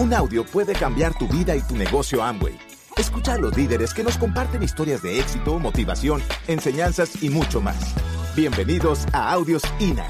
Un audio puede cambiar tu vida y tu negocio Amway. Escucha a los líderes que nos comparten historias de éxito, motivación, enseñanzas y mucho más. Bienvenidos a Audios INA.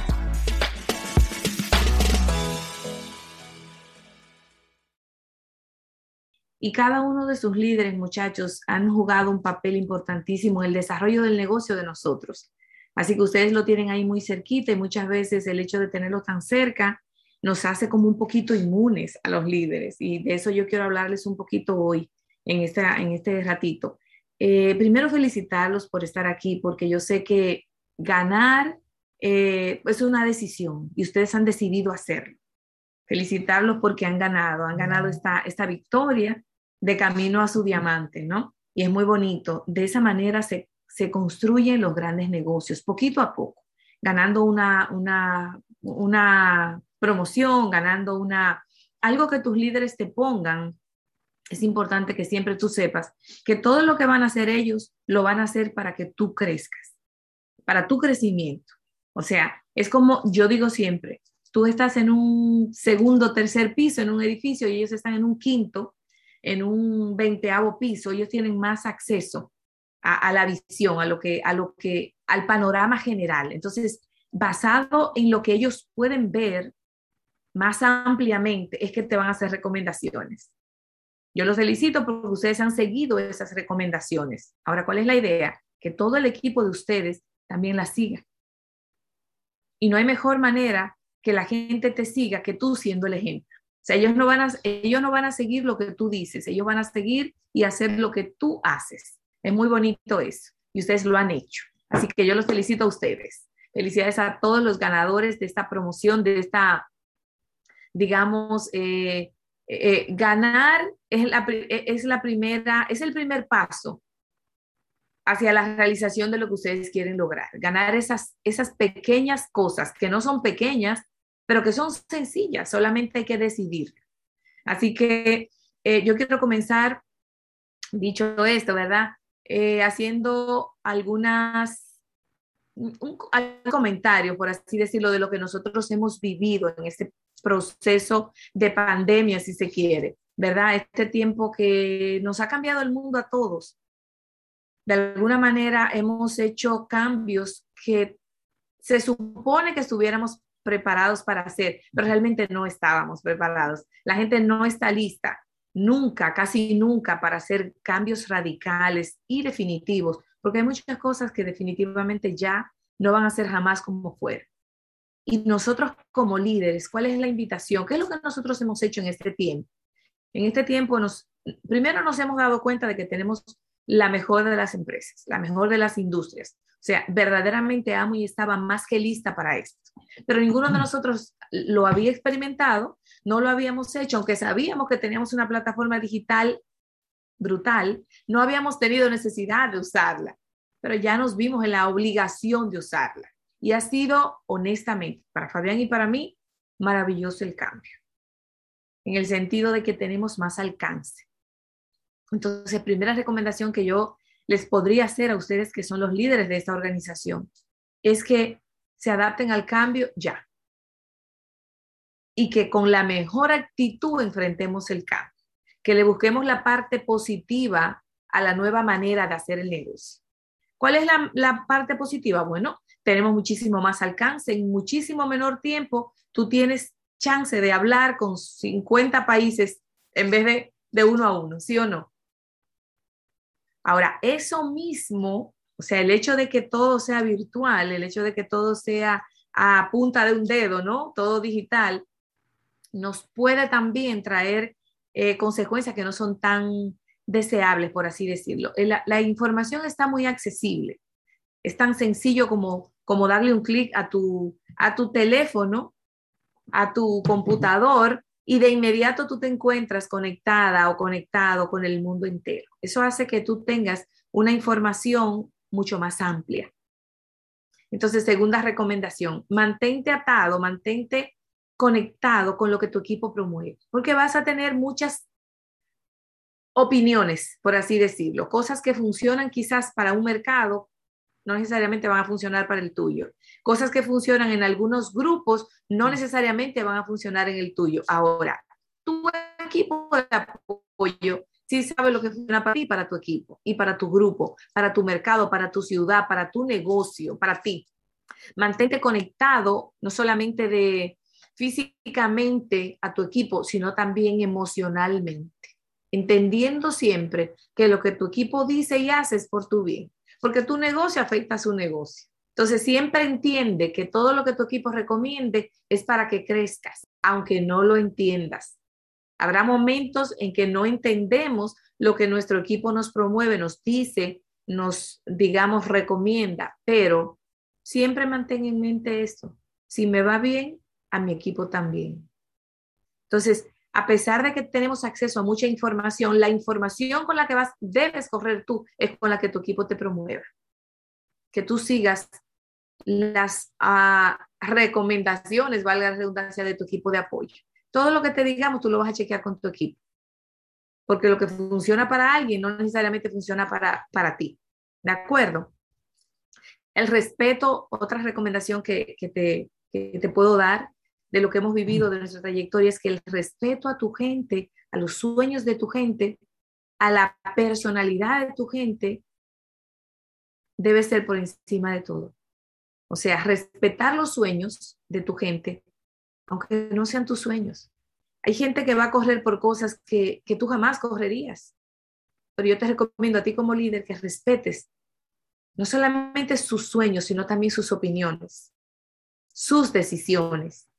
Y cada uno de sus líderes, muchachos, han jugado un papel importantísimo en el desarrollo del negocio de nosotros. Así que ustedes lo tienen ahí muy cerquita y muchas veces el hecho de tenerlo tan cerca nos hace como un poquito inmunes a los líderes. Y de eso yo quiero hablarles un poquito hoy en, esta, en este ratito. Eh, primero felicitarlos por estar aquí, porque yo sé que ganar eh, es una decisión y ustedes han decidido hacerlo. Felicitarlos porque han ganado, han ganado esta, esta victoria de camino a su diamante, ¿no? Y es muy bonito. De esa manera se, se construyen los grandes negocios, poquito a poco, ganando una, una, una promoción, ganando una, algo que tus líderes te pongan. Es importante que siempre tú sepas que todo lo que van a hacer ellos lo van a hacer para que tú crezcas, para tu crecimiento. O sea, es como yo digo siempre, tú estás en un segundo, tercer piso en un edificio y ellos están en un quinto en un veinteavo piso, ellos tienen más acceso a, la visión, a lo que, a lo que, al panorama general. Entonces, basado en lo que ellos pueden ver más ampliamente, es que te van a hacer recomendaciones. Yo los felicito porque ustedes han seguido esas recomendaciones. Ahora, ¿cuál es la idea? Que todo el equipo de ustedes también las siga. Y no hay mejor manera que la gente te siga que tú siendo el ejemplo. O sea, ellos no, van a, ellos no van a seguir lo que tú dices, ellos van a seguir y hacer lo que tú haces. Es muy bonito eso y ustedes lo han hecho. Así que yo los felicito a ustedes. Felicidades a todos los ganadores de esta promoción, de esta, digamos, eh, eh, ganar es la, es la primera, es el primer paso hacia la realización de lo que ustedes quieren lograr. Ganar esas, esas pequeñas cosas que no son pequeñas, pero que son sencillas, solamente hay que decidir. Así que eh, yo quiero comenzar, dicho esto, ¿verdad? Eh, haciendo algunas, un, comentario, por así decirlo, de lo que nosotros hemos vivido en este proceso de pandemia, si se quiere, ¿verdad? Este tiempo que nos ha cambiado el mundo a todos. De alguna manera hemos hecho cambios que se supone que estuviéramos preparados para hacer, pero realmente no estábamos preparados. La gente no está lista nunca, casi nunca, para hacer cambios radicales y definitivos, porque hay muchas cosas que definitivamente ya no van a ser jamás como fueron. Y nosotros como líderes, ¿cuál es la invitación? ¿Qué es lo que nosotros hemos hecho en este tiempo? En este tiempo, nos, primero nos hemos dado cuenta de que tenemos la mejor de las empresas, la mejor de las industrias. O sea, verdaderamente amo y estaba más que lista para esto pero ninguno de nosotros lo había experimentado, no lo habíamos hecho, aunque sabíamos que teníamos una plataforma digital brutal, no habíamos tenido necesidad de usarla, pero ya nos vimos en la obligación de usarla. Y ha sido, honestamente, para Fabián y para mí, maravilloso el cambio, en el sentido de que tenemos más alcance. Entonces, primera recomendación que yo les podría hacer a ustedes que son los líderes de esta organización es que se adapten al cambio ya. Y que con la mejor actitud enfrentemos el cambio, que le busquemos la parte positiva a la nueva manera de hacer el negocio. ¿Cuál es la, parte positiva? Bueno, tenemos muchísimo más alcance, en muchísimo menor tiempo tú tienes chance de hablar con 50 países en vez de, de uno a uno, ¿sí o no? Ahora, eso mismo o sea, el hecho de que todo sea virtual, el hecho de que todo sea a punta de un dedo, ¿no? Todo digital, nos puede también traer eh, consecuencias que no son tan deseables, por así decirlo. Eh, la, información está muy accesible. Es tan sencillo como, como darle un clic a tu, a tu teléfono, a tu computador, y de inmediato tú te encuentras conectada o conectado con el mundo entero. Eso hace que tú tengas una información mucho más amplia. Entonces, segunda recomendación, mantente atado, mantente conectado con lo que tu equipo promueve, porque vas a tener muchas opiniones, por así decirlo, cosas que funcionan quizás para un mercado, no necesariamente van a funcionar para el tuyo. Cosas que funcionan en algunos grupos, no necesariamente van a funcionar en el tuyo. Ahora, tú equipo de apoyo sí sabe lo que funciona para ti, para tu equipo y para tu grupo, para tu mercado, para tu ciudad, para tu negocio, para ti. Mantente conectado no solamente de físicamente a tu equipo, sino también emocionalmente, entendiendo siempre que lo que tu equipo dice y hace es por tu bien, porque tu negocio afecta a su negocio. Entonces, siempre entiende que todo lo que tu equipo recomiende es para que crezcas, aunque no lo entiendas. Habrá momentos en que no entendemos lo que nuestro equipo nos promueve, nos dice, nos, digamos, recomienda, pero siempre mantén en mente esto. Si me va bien, a mi equipo también. Entonces, a pesar de que tenemos acceso a mucha información, la información con la que vas, debes correr tú, es con la que tu equipo te promueva. Que tú sigas las ah, recomendaciones, valga la redundancia, de tu equipo de apoyo. Todo lo que te digamos, tú lo vas a chequear con tu equipo. Porque lo que funciona para alguien no necesariamente funciona para, para ti. ¿De acuerdo? El respeto, otra recomendación que, te, que te puedo dar de lo que hemos vivido, de nuestra trayectoria, es que el respeto a tu gente, a los sueños de tu gente, a la personalidad de tu gente, debe ser por encima de todo. O sea, respetar los sueños de tu gente aunque no sean tus sueños. Hay gente que va a correr por cosas que, tú jamás correrías. Pero yo te recomiendo a ti como líder que respetes no solamente sus sueños, sino también sus opiniones, sus decisiones,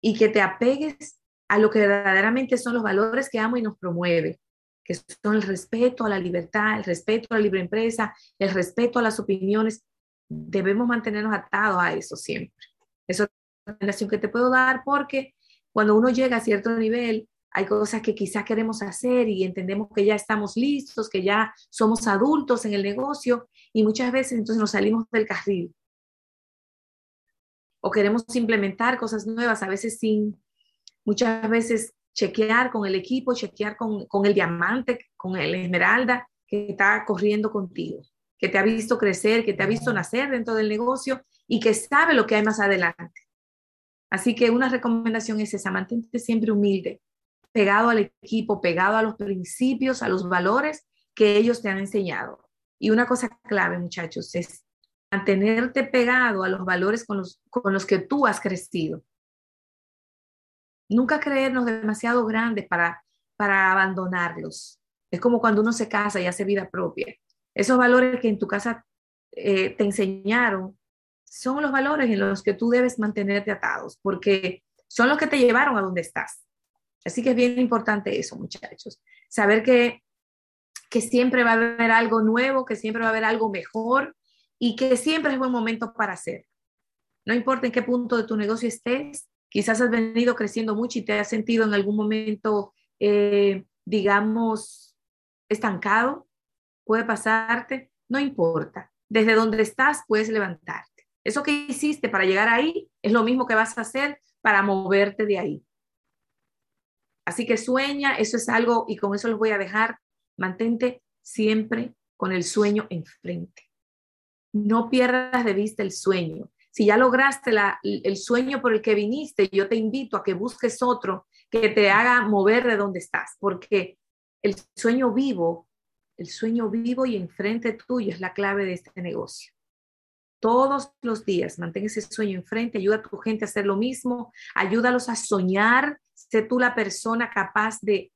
y que te apegues a lo que verdaderamente son los valores que amo y nos promueve, que son el respeto a la libertad, el respeto a la libre empresa, el respeto a las opiniones. Debemos mantenernos atados a eso siempre. Eso recomendación que te puedo dar porque cuando uno llega a cierto nivel, hay cosas que quizás queremos hacer y entendemos que ya estamos listos, que ya somos adultos en el negocio y muchas veces entonces nos salimos del carril. O queremos implementar cosas nuevas, a veces sin, muchas veces chequear con el equipo, chequear con, con el diamante, con el esmeralda que está corriendo contigo, que te ha visto crecer, que te ha visto nacer dentro del negocio y que sabe lo que hay más adelante. Así que una recomendación es esa, mantente siempre humilde, pegado al equipo, pegado a los principios, a los valores que ellos te han enseñado. Y una cosa clave, muchachos, es mantenerte pegado a los valores con los, con los que tú has crecido. Nunca creernos demasiado grandes para, para abandonarlos. Es como cuando uno se casa y hace vida propia. Esos valores que en tu casa eh, te enseñaron, son los valores en los que tú debes mantenerte atados, porque son los que te llevaron a donde estás. Así que es bien importante eso, muchachos. Saber que, que siempre va a haber algo nuevo, que siempre va a haber algo mejor y que siempre es buen momento para hacer. No importa en qué punto de tu negocio estés, quizás has venido creciendo mucho y te has sentido en algún momento, eh, digamos, estancado, puede pasarte, no importa. Desde donde estás puedes levantar. Eso que hiciste para llegar ahí es lo mismo que vas a hacer para moverte de ahí. Así que sueña, eso es algo, y con eso los voy a dejar, mantente siempre con el sueño enfrente. No pierdas de vista el sueño. Si ya lograste el sueño por el que viniste, yo te invito a que busques otro que te haga mover de donde estás, porque el sueño vivo, el sueño vivo y enfrente tuyo es la clave de este negocio todos los días. Mantén ese sueño enfrente, ayuda a tu gente a hacer lo mismo, ayúdalos a soñar, sé tú la persona capaz de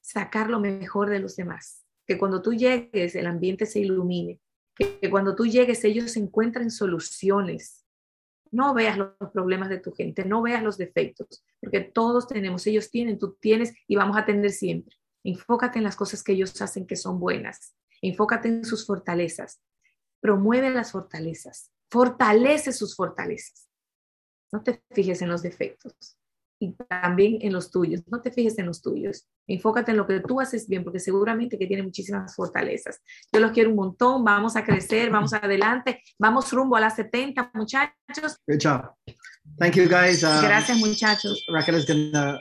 sacar lo mejor de los demás. Que cuando tú llegues el ambiente se ilumine, que, cuando tú llegues ellos encuentren soluciones. No veas los problemas de tu gente, no veas los defectos, porque todos tenemos, ellos tienen, tú tienes y vamos a tener siempre. Enfócate en las cosas que ellos hacen que son buenas. Enfócate en sus fortalezas promueve las fortalezas, fortalece sus fortalezas. No te fijes en los defectos y también en los tuyos. No te fijes en los tuyos. Enfócate en lo que tú haces bien, porque seguramente que tiene muchísimas fortalezas. Yo los quiero un montón. Vamos a crecer, vamos adelante. Vamos rumbo a las 70, muchachos. Good job. Thank you, guys. Uh, Gracias, muchachos. Raquel is gonna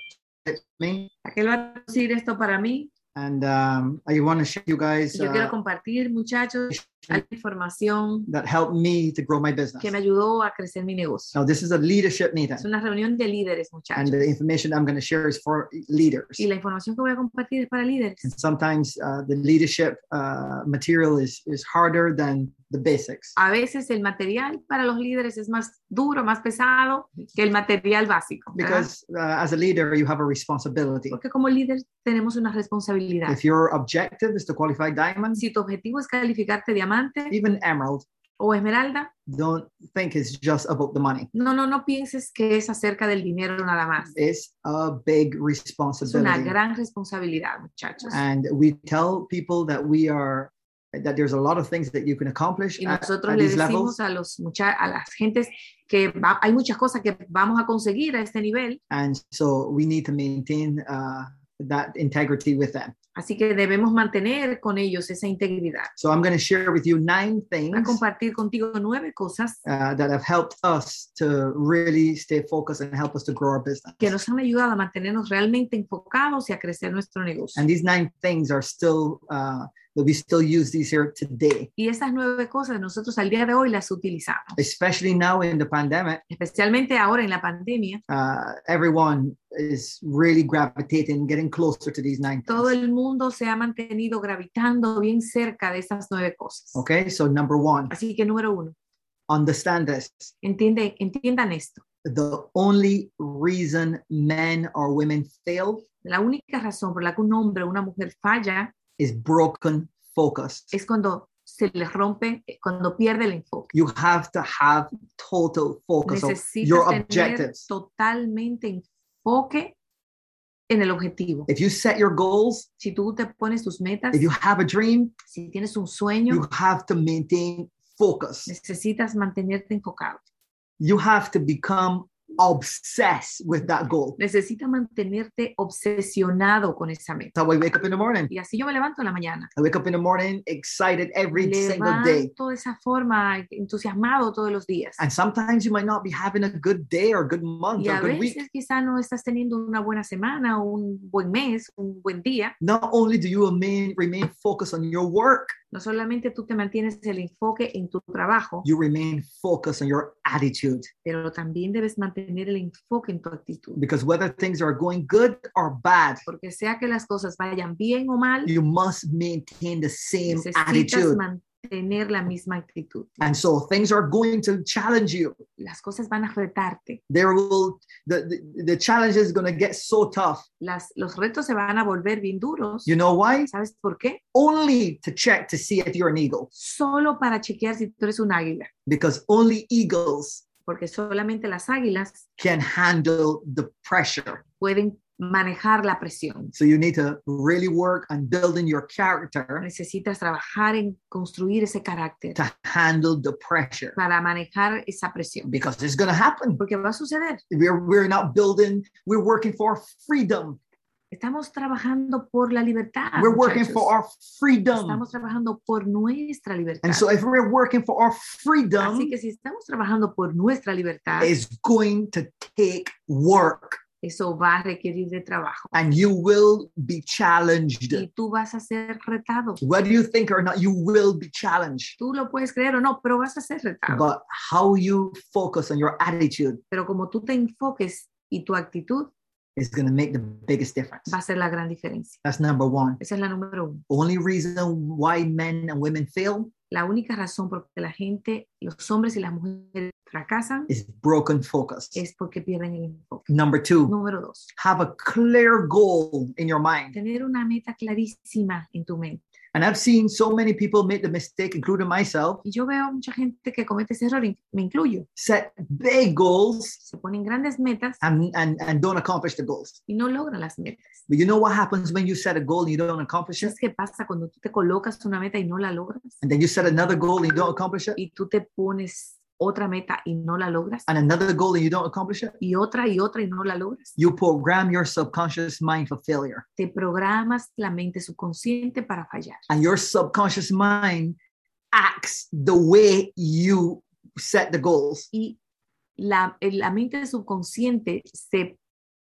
me. Raquel va a decir esto para mí. And um, I want to share you guys. Yo quiero uh, compartir, muchachos. Información that helped me to grow my business. que me ayudó a crecer mi negocio. Now, this is a leadership meeting, Es una reunión de líderes, and muchachos. the information I'm going to share is for leaders. Y la información que voy a compartir es para líderes. And sometimes uh, the leadership uh, material is, is harder than the basics. A veces el material para los líderes es más duro, más pesado que el material básico. ¿verdad? Because uh, as a leader, you have a responsibility. Porque como líder tenemos una responsabilidad. If your objective is to qualify diamond, Si tu objetivo es calificarte diamante even emerald, o esmeralda, don't think it's just about the money. no, no, no pienses que es acerca del dinero nada más. It's a big Es una responsibility. gran responsabilidad, muchachos. And we tell people that we are that there's a lot of things that you can accomplish Y at, nosotros at le these decimos levels. a, los mucha a las gentes que va- hay muchas cosas que vamos a conseguir a este nivel, And so we need to maintain uh, that integrity with them. Así que debemos mantener con ellos esa integridad. So I'm going to share with you nine Voy a things compartir contigo nueve cosas uh, that have helped us to really stay focused and help us to grow our business. que nos han ayudado a mantenernos realmente enfocados y a crecer nuestro negocio. And these nine things are still uh, that we still use these here today, Y esas nueve cosas nosotros al día de hoy las utilizamos, especially now in the pandemic. especialmente ahora en la pandemia. Uh, everyone is really gravitating, getting closer to these nine Todo things. el mundo se ha mantenido gravitando bien cerca de esas nueve cosas. Okay, so number one, Así que número uno, understand this. entiende, entiendan esto. The only reason men or women fail La única razón por la que un hombre o una mujer falla is broken focus. es cuando se les rompe, cuando pierde el enfoque. You have to have total focus on Necesitas your tener objectives. totalmente enfoque en el objetivo. If you set your goals, Si tú te pones tus metas, if you have a dream, si tienes un sueño, you have to maintain focus. necesitas mantenerte enfocado. You have to become obsessed with that goal. Necesitas mantenerte obsesionado con esa meta. How I wake up in the morning. Y así yo me levanto en la mañana. I wake up in the morning excited every Me single day. levanto de esa forma, entusiasmado todos los días. And sometimes you might not be having a good day or good month Y or a good week. veces quizá no estás teniendo una buena semana, un buen mes, un buen día. Not only do you remain, remain focused on your work, No solamente tú te mantienes el enfoque en tu trabajo, you remain focused on your attitude. pero también debes mantener el enfoque en tu actitud. Because whether things are going good or bad, Porque sea que las cosas vayan bien o mal, you must maintain the same attitude. mantener la misma actitud. And so things are going to challenge you. Las cosas van a retarte. There will the, the, the challenge is going to get so tough. Las, los retos se van a volver bien duros. You know why? ¿Sabes por qué? Only to check to see if you're an eagle. Solo para chequear si tú eres un águila. Because only eagles Porque solamente las águilas can handle the pressure. pueden manejar la presión. So you need to really work on building your character Necesitas trabajar en construir ese carácter to handle the pressure para manejar esa presión. because it's going to happen. Porque va a suceder. We're, we're not building, we're working for freedom. Estamos trabajando por la libertad. We're working muchachos. for our freedom. Estamos trabajando por nuestra libertad. And so if we're working for our Así freedom, que si estamos trabajando por nuestra libertad, it's going to take work eso va a requerir de trabajo. and you will be challenged. Y tú vas a ser retado. Whether you think or not, you will be challenged. Tú lo puedes creer o no, pero vas a ser retado. But how you focus on your attitude Pero como tú te enfoques y tu actitud is going to make the biggest difference. va a ser la gran diferencia. That's number one. Esa es la número uno. Only reason why men and women fail La única razón por la gente, los hombres y las mujeres fracasan is broken focus. es porque pierden el enfoque. Number two, Número dos, have a clear goal in your mind. tener una meta clarísima en tu mente. And I've seen so many people make the mistake, including myself, Y yo veo mucha gente que comete ese error, me incluyo. set big goals Se ponen grandes metas and, and, and don't accomplish the goals. y no logran las metas. But you know what happens when you set a goal and you don't accomplish it? ¿Sabes qué pasa cuando tú te colocas una meta y no la logras? And then you set another goal and you don't accomplish it? Y tú te pones otra meta y no la logras. And another goal and you don't accomplish it? Y otra y otra y no la logras. You program your subconscious mind for failure. Te programas la mente subconsciente para fallar. And your subconscious mind acts the way you set the goals. Y la, la mente subconsciente se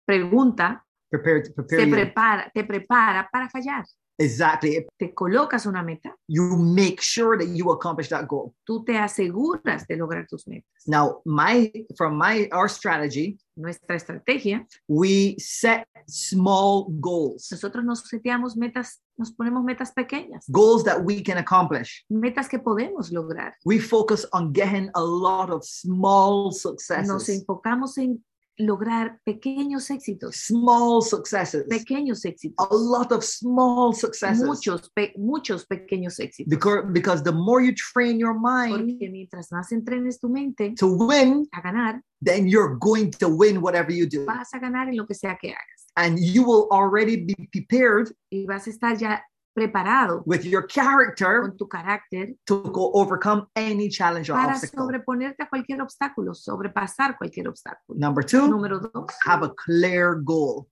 pregunta, Prepare prepare se you. prepara, te prepara para fallar. Exactly. te colocas una meta, You make sure that you accomplish that goal. tú te aseguras de lograr tus metas. Now, my from my our strategy, Nuestra estrategia, we set small goals, nosotros nos seteamos metas, nos ponemos metas pequeñas, goals that we can accomplish. metas que podemos lograr. We focus on getting a lot of small successes. Nos enfocamos en lograr pequeños éxitos, Small successes. pequeños éxitos, A lot of small successes. muchos, pe- muchos pequeños éxitos. Because, because the more you train your mind Porque mientras más entrenes tu mente to win, a ganar, then you're going to win whatever you do. vas a ganar en lo que sea que hagas. And you will already be prepared Y vas a estar ya preparado with your character con tu carácter to go overcome any challenge or para obstacle. sobreponerte a cualquier obstáculo, sobrepasar cualquier obstáculo. Number two, Número dos, have a clear goal.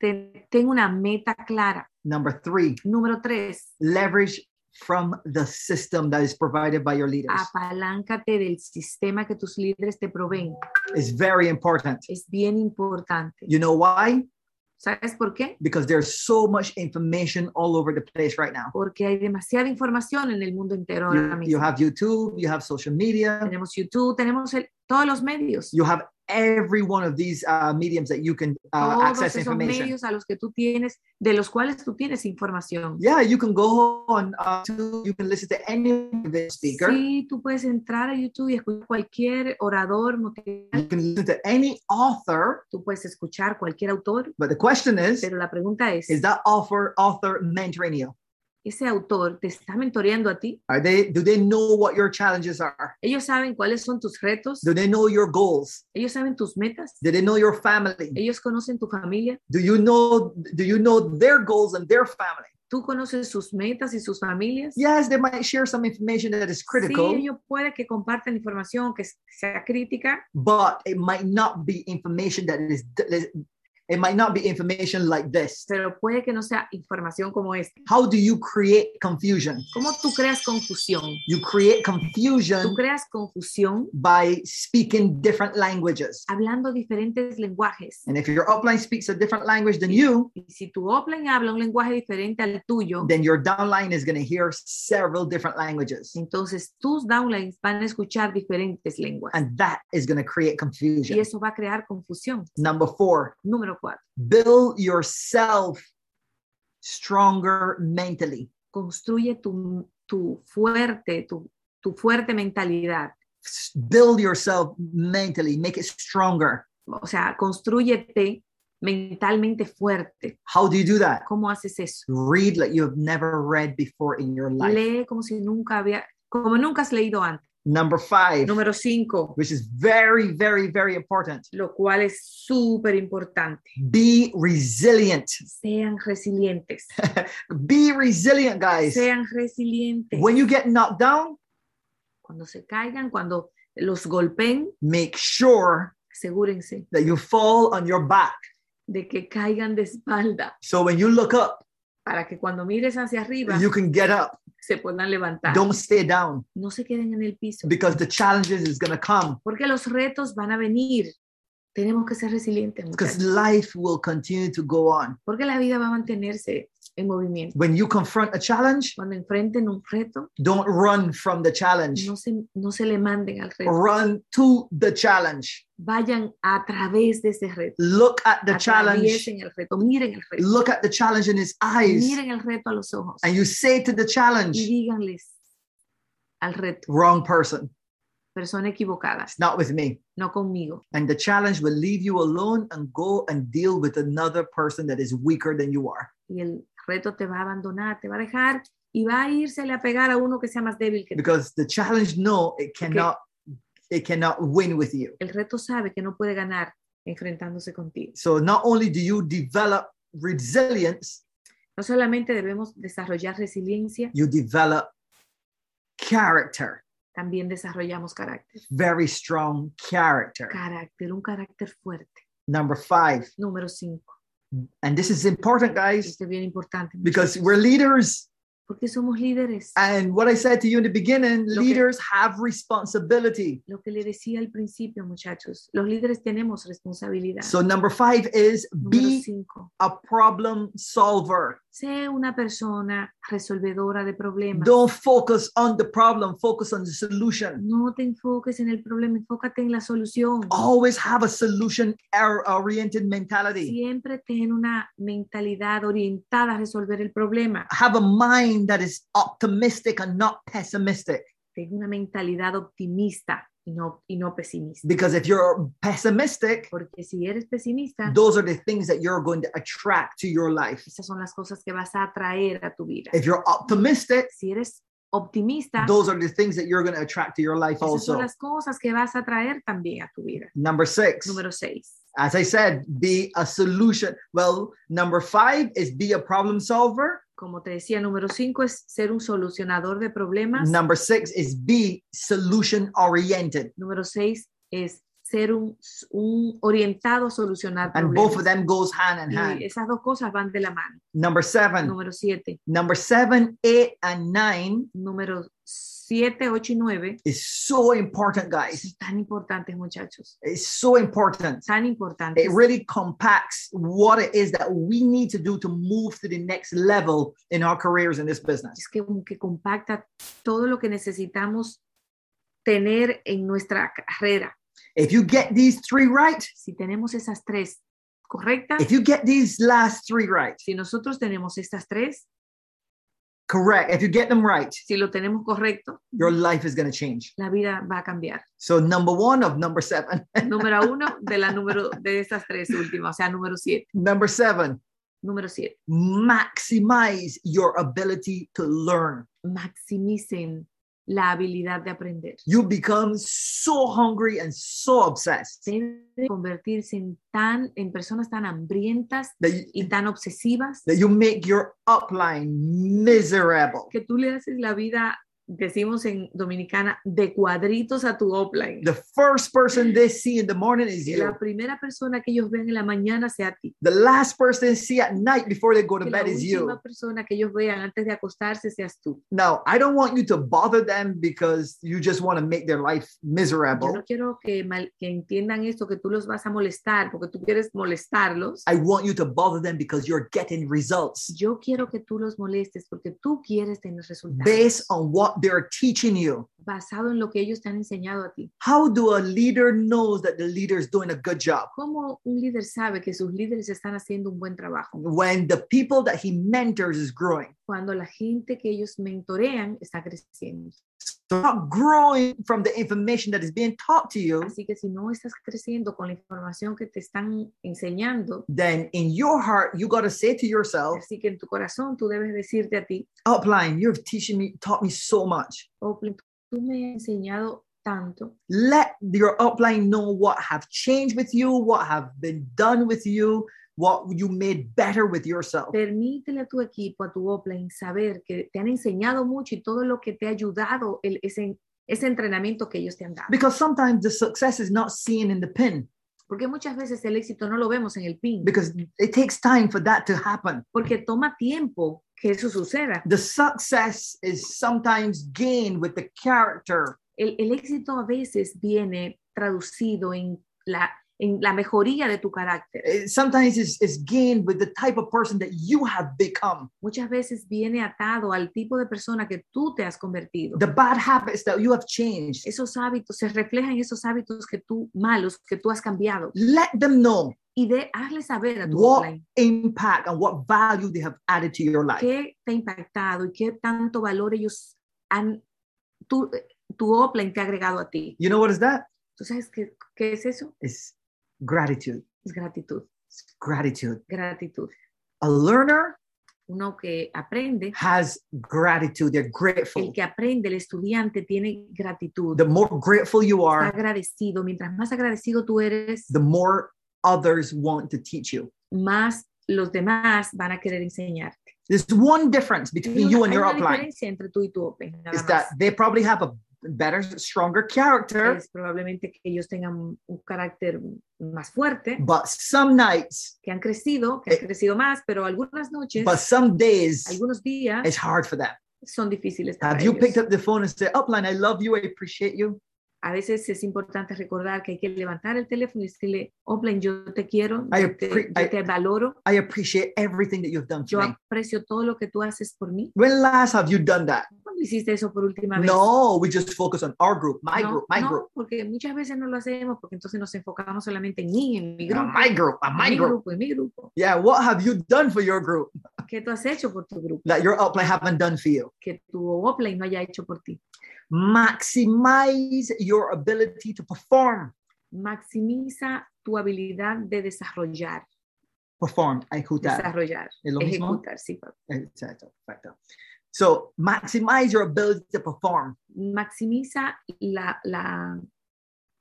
ten, ten una meta clara. Number three, Número tres, leverage from the system that is provided by your leaders. apaláncate del sistema que tus líderes te proveen. It's very important. Es bien importante. You know why? ¿Sabes por qué? Because there's so much information all over the place right now. Porque hay demasiada información en el mundo entero You, ahora you have YouTube, you have social media, Tenemos YouTube, tenemos el- todos los medios. you have every one of these uh, mediums that you can uh, todos access esos information. medios a los que tú tienes, de los cuales tú tienes información. Yeah, you can go on uh, to, you can listen to any of the speaker. Sí, tú puedes entrar a YouTube y escuchar cualquier orador motivacional, You can listen to any author, tú puedes escuchar cualquier autor, but the question is, pero la pregunta es, is that author author mentoring you? ¿Ese autor te está mentoreando a ti? Are they do they know what your challenges are? ¿Ellos saben cuáles son tus retos? Do they know your goals? ¿Ellos saben tus metas? Do they know your family? ¿Ellos conocen tu familia? Do you know do you know their goals and their family? ¿Tú conoces sus metas y sus familias? Yes, they might share some information that is Sí, critical, ellos puede que compartan información que sea crítica, but it might not be information that is it might not be information like this. pero puede que no sea información como esta. How do you create confusion? ¿Cómo tú creas confusión? You create confusion. Tú creas confusión by speaking different languages. hablando diferentes lenguajes. And if your upline speaks a different language than you, Y si tu offline habla un lenguaje diferente al tuyo, then your downline is going to hear several different languages. entonces tus downlines van a escuchar diferentes lenguas. And that is going to create confusion. Y eso va a crear confusión. Number four, Número cuatro, build yourself stronger mentally. construye tu, tu fuerte, tu, tu fuerte mentalidad. Build yourself mentally, make it stronger. O sea, construyete mentalmente fuerte. How do you do that? ¿Cómo haces eso? Read like you have never read before in your life. Lee como si nunca había, como nunca has leído antes. Number five, Número cinco, which is very, very, very important. lo cual es súper importante. Be resilient. Sean resilientes. Be resilient, guys. Sean resilientes. When you get knocked down, Cuando se caigan, cuando los golpeen, make sure asegúrense that you fall on your back. de que caigan de espalda So when you look up, para que cuando mires hacia arriba you can get up. se puedan levantar. Don't stay down No se queden en el piso, because the challenges is going to come porque los retos van a venir. Tenemos que ser resilientes, because life will continue to go on. porque la vida va a mantenerse en movimiento. When you confront a challenge, Cuando enfrenten un reto, don't run from the challenge. no se, no se le manden al reto. Run to the challenge. Vayan a través de ese reto. Look at the challenge. El reto, miren el reto. Look at the challenge in his eyes. Miren el reto a los ojos And you say to the challenge. y díganles al reto, wrong person. Persona equivocada, It's not with me. no conmigo. And the challenge will leave you alone and go and deal with another person that is weaker than you are. Y el reto te va a abandonar, te va a dejar y va a irse a pegar a uno que sea más débil que tú. Because the challenge no, it cannot it cannot win with you. El reto sabe que no puede ganar enfrentándose contigo. So not only do you develop resilience, No solamente debemos desarrollar resiliencia, you develop character, también desarrollamos carácter. very strong character. Carácter, un carácter fuerte. Number 5. Número cinco. And this is important guys Esto es bien importante. because we're leaders. Porque somos líderes. And what I said to you in the beginning, que- leaders have responsibility. Lo que le decía al principio, muchachos, los líderes tenemos responsabilidad. So number five is Número be cinco, a problem solver. sé una persona resolvedora de problemas. Don't focus on the problem, focus on the solution. No te enfoques en el problema, enfócate en la solución. Always have a solution oriented mentality. Siempre ten una mentalidad orientada a resolver el problema. Have a mind that is optimistic and not pessimistic. Ten una mentalidad optimista y no, y no pesimista. Because if you're pessimistic, Porque si eres pesimista, those are the things that you're going to attract to your life. esas son las cosas que vas a atraer a tu vida. If you're optimistic, Si eres optimista, those are the things that you're going to attract to your life esas son also. las cosas que vas a atraer también a tu vida. Number six, Número seis. as I said, be a solution. Well, number five is be a problem solver. Como te decía, número cinco es ser un solucionador de problemas. Number six is be solution oriented. Número seis es ser un, un orientado a solucionar And problemas. both of them goes hand in Y hand. esas dos cosas van de la mano. Number seven, Número siete. number seven, eight, and nine Número siete, ocho y nueve. is so important, guys. Son tan importantes, muchachos. It's so important. Tan importantes. It really compacts what it is that we need to do to move to the next level in our careers in this business. es que, que compacta todo lo que necesitamos tener en nuestra carrera. If you get these three right, Si tenemos esas tres correctas, if you get these last three right, si nosotros tenemos estas tres, correct, if you get them right, si lo tenemos correcto, your life is going to change. la vida va a cambiar. So, number one of number seven, Número uno de la número de estas tres últimas, o sea, número siete. number seven, Número siete. maximize your ability to learn. Maximicen la habilidad de aprender. You become so hungry and so obsessed Debe convertirse en tan, en personas tan hambrientas that you, y tan obsesivas that you make your upline miserable. que tú le haces la vida, decimos en dominicana, de cuadritos a tu offline. The first person they see in the morning is you. la primera persona que ellos ven en la mañana sea a ti. The last person they see at night before they go to Que la bed is you. última persona que ellos vean antes de acostarse seas tú. Now, I don't want you to bother them because you just want to make their life Yo miserable. no quiero que, mal- que entiendan esto, que tú los vas a molestar porque tú quieres molestarlos. I want you to bother them because you're getting results Yo quiero que tú los molestes porque tú quieres tener resultados based on what they're teaching you. basado en lo que ellos te han enseñado a ti. How do a leader knows that the leader is doing a good job? ¿Cómo un líder sabe que sus líderes están haciendo un buen trabajo? When the people that he mentors is growing. Cuando la gente que ellos mentorean está creciendo. So not growing from the information that is being taught to you, Así que si no estás creciendo con la información que te están enseñando, then in your heart, you got to say to yourself, así que en tu corazón tú debes decirte a ti, oh, upline, you've teaching me, taught me so much. Oh, Oakland, tú me has enseñado tanto. let your upline know what have changed with you, what have been done with you, what you made better with yourself. Permítele a tu equipo, a tu offline, saber que te han enseñado mucho y todo lo que te ha ayudado, el- ese, ese entrenamiento que ellos te han dado. Because sometimes the success is not seen in the pin, Porque muchas veces el éxito no lo vemos en el pin, because it takes time for that to happen. porque toma tiempo que eso suceda. The success is sometimes gained with the character El, el éxito a veces viene traducido en la, en la mejoría de tu carácter. It sometimes is gained with the type of person that you have become. Muchas veces viene atado al tipo de persona que tú te has convertido. The bad habits that you have changed. Esos hábitos se reflejan esos hábitos que tú malos que tú has cambiado Let them know y de hazle saber a tu what impact and what value they have added to your life. qué te ha impactado y qué tanto valor ellos han tu, tu offline te ha agregado a ti. You know what is that? ¿Tú sabes qué, qué es eso? It's gratitude. Gratitud, It's gratitude. gratitud. A learner Uno que aprende, has gratitude. They're grateful. el que aprende, el estudiante tiene gratitud. The more grateful you Está are, agradecido. Mientras más agradecido tú eres, the more others want to teach you. más los demás van a querer enseñarte. There's one difference between you and your una upline entre tú y tu open. is más. that they probably have a better, stronger character. es probablemente que ellos tengan un carácter más fuerte, But some nights, que han crecido, que han Eh, crecido más, pero algunas noches, but some days, algunos días it's hard for them. son difíciles para Have you ellos. picked up the phone and said, Upline, I love you, I appreciate you? A veces es importante recordar que hay que levantar el teléfono y decirle, Oplen, yo te quiero, I yo te, yo te valoro, I appreciate everything that you've done yo for me. aprecio todo lo que tú haces por mí. When last have you done that? ¿Cuándo hiciste eso por última vez? No, we just focus on our group, my no, group, my no, group. porque muchas veces no lo hacemos porque entonces nos enfocamos solamente en mí, en mi grupo, my group, my mi group. grupo, en mi grupo. Yeah, what have you done for your group ¿Qué tú has hecho por tu grupo? that your upline haven't done for you? Que tu Oplen no haya hecho por ti. Maximize your ability to perform. Maximiza tu habilidad de desarrollar, Perform, ejecutar. desarrollar, ¿Es lo mismo? ejecutar, sí. Exacto, perfecto. So, maximize your ability to perform. maximiza la, la,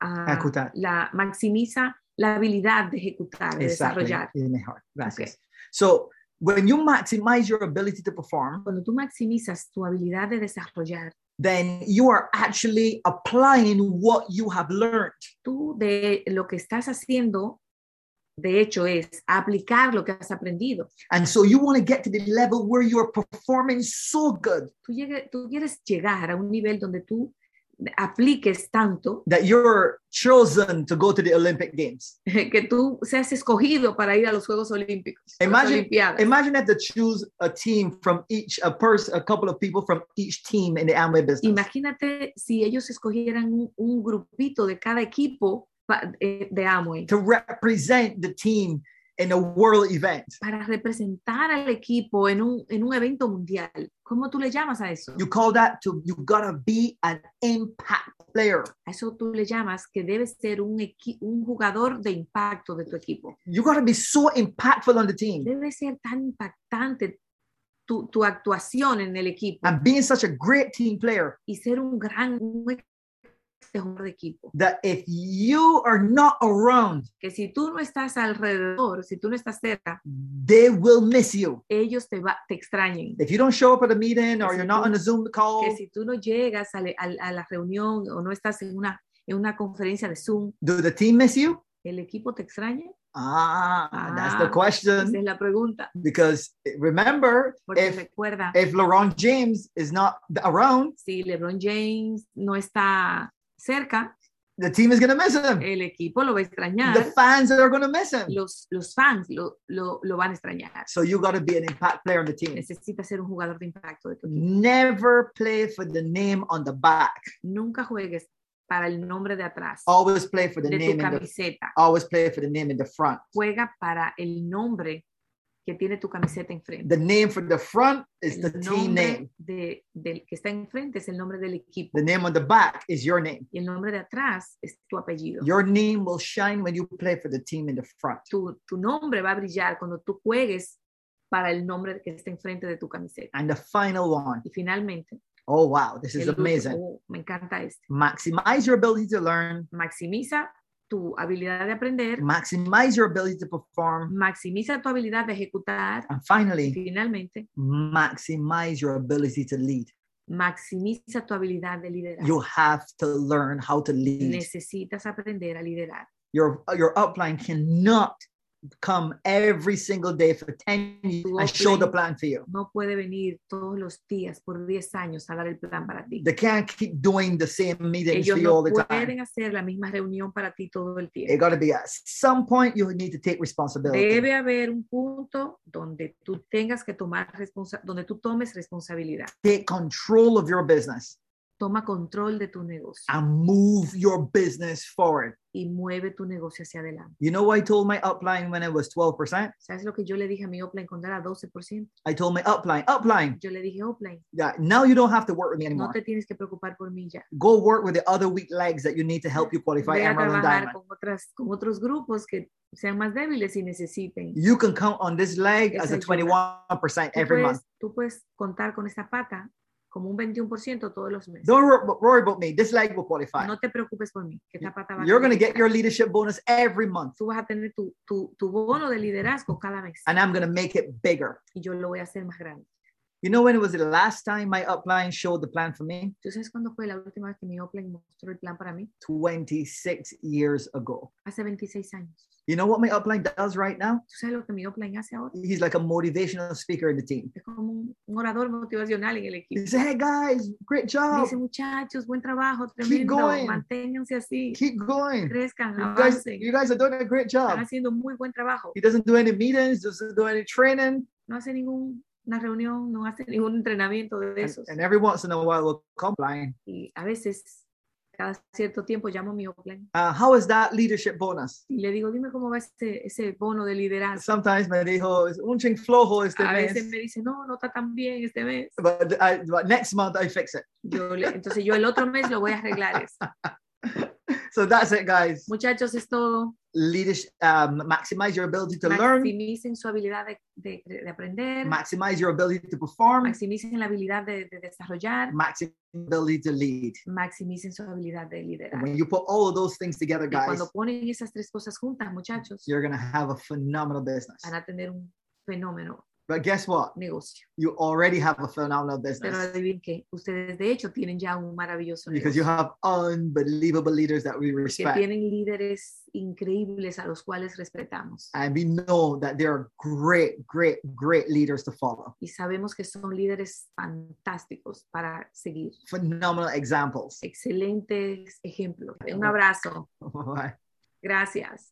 ah, Ejecutar. la maximiza la habilidad de ejecutar, de Exactly. desarrollar. Es mejor. Gracias. So, when you maximize your ability to perform, Cuando tú maximizas tu habilidad de desarrollar, then you are actually applying what you have learned. tú de lo que estás haciendo, de hecho, es aplicar lo que has aprendido. And so you want to get to the level where you are performing so good Tú, llegue- tú quieres llegar a un nivel donde tú apliques tanto that you're chosen to go to the Olympic Games. que tú seas escogido para ir a los Juegos Olímpicos. Imagine-. Imagine if to choose a team from each, a person, a couple of people from each team in the Amway business. Imagínate si ellos escogieran un, un grupito de cada equipo eh, de Amway to represent the team in a world event. para representar al equipo en un, en un evento mundial. ¿Cómo tú le llamas a eso? You call that to you gotta be an impact player. A eso tú le llamas que debes ser un, un jugador de impacto de tu equipo. You gotta be so impactful on the team Debe ser tan impactante tu, tu actuación en el equipo and being such a great team player y ser un gran un excelente jugador de equipo. that if you are not around, Que si tú no estás alrededor, si tú no estás cerca, they will miss you. ellos te, va, te extrañen. If you don't show up at a meeting or si you're not tú- on a Zoom call, que si tú no llegas a, le- a- a la reunión o no estás en una, en una conferencia de Zoom, do the team miss you? ¿el equipo te extraña? Ah, that's the Ah, question. Esa es la pregunta. Because remember, Porque if recuerda, if LeBron James is not around, si LeBron James no está cerca, the team is gonna miss him. el equipo lo va a The extrañar, fans are gonna miss him. los, los fans lo, lo, lo van a extrañar. So you got to be an impact player on the team. Necesita ser un jugador de impacto de tu equipo. Never play for the name on the back. Nunca juegues para el nombre de atrás Always play for the de tu name in the camiseta. always play for the name in the front. Juega para el nombre que tiene tu camiseta enfrente. The name for the front is the team name. de- del que está enfrente es el nombre del equipo. The name on the back is your name. Y el nombre de atrás es tu apellido. Your name will shine when you play for the team in the front. Tu, tu nombre va a brillar cuando tú juegues para el nombre que está enfrente de tu camiseta. And the final one. Y finalmente, Oh wow, this is el amazing. oh, me encanta este. Maximize your ability to learn. Maximiza tu habilidad de aprender, Maximize your ability to perform. maximiza tu habilidad de ejecutar And finally, finalmente maximize your ability to lead. maximiza tu habilidad de liderar. You have to learn how to lead. Necesitas aprender a liderar. your your upline cannot come every single day for 10 years and show the plan for you. No puede venir todos los días por 10 años a dar el plan para ti. They can't keep doing the same meetings Ellos for you no all the time. pueden hacer la misma reunión para ti todo el It tiempo. got to be at some point you need to take responsibility. Debe haber un punto donde tú tengas que tomar responsa donde tú tomes responsabilidad. Take control of your business Toma control de tu negocio and move your business forward. y mueve tu negocio hacia adelante. You know what I told my upline when it was 12%? ¿Sabes lo que yo le dije a mi upline cuando era 12%? I told my upline, upline, Yo le dije, upline, yeah, now you don't have to work with me no anymore. te tienes que preocupar por mí ya. Go work with the other weak legs that you need to help you qualify Ve a Emerald and trabajar Diamond. con, otras, con otros grupos que sean más débiles y necesiten. You can count on this leg as a Esa ayuda. 21% Tú every month. puedes, tú puedes contar con esta pata como un 21% todos los meses. Don't wor- worry about me. This leg will qualify. No te preocupes por mí, que esta pata va You're going to get your leadership bonus every month, Tú vas a tener tu, tu, tu bono de liderazgo cada mes and I'm going to make it bigger. y yo lo voy a hacer más grande. You know when it was the last time my upline showed the plan for me? ¿Tú sabes cuándo fue la última vez que mi upline mostró el plan para mí? 26 years ago. Hace 26 años. You know what my upline does right now? ¿Tú sabes lo que mi upline hace ahora? He's like a motivational speaker in the team. Es como un, orador motivacional en el equipo. He says, hey guys, great job. Dice, muchachos, buen trabajo, tremendo, going. manténganse así, Keep going. crezcan, You guys, you guys are doing a great job. están haciendo muy buen trabajo. He doesn't do any meetings, doesn't do any training. No hace ninguna reunión, no hace ningún entrenamiento de And, esos. and every once in a while we'll complain. Y a veces, cada cierto tiempo, llamo a mi upline Uh, how is that leadership bonus? y le digo, dime cómo va ese, ese bono de liderazgo. Sometimes me dijo, es un ching flojo este A veces mes. me dice, no, no está tan bien este mes. But, I, but next month I fix it. Yo le- entonces yo el otro mes lo voy a arreglar eso. So that's it, guys. Muchachos, es todo. Leadership, um, maximize your ability to learn, Maximicen su habilidad de, de- de aprender, maximize your ability to perform, maximicen la habilidad de, de desarrollar, maximize ability to lead. maximicen su habilidad de liderar. When you put all of those things together, Y guys, cuando ponen esas tres cosas juntas, muchachos, you're going to have a phenomenal business. van a tener un fenómeno But guess what? negocio. You already have a phenomenal Pero business adivinen que ustedes de hecho tienen ya un maravilloso because you have unbelievable leaders that we Que respect. tienen líderes increíbles a los cuales respetamos. And we know that they are great, great, great leaders to follow. Y sabemos que son líderes fantásticos para seguir. Phenomenal examples. Excelentes ejemplos. Un abrazo. Bye. Gracias.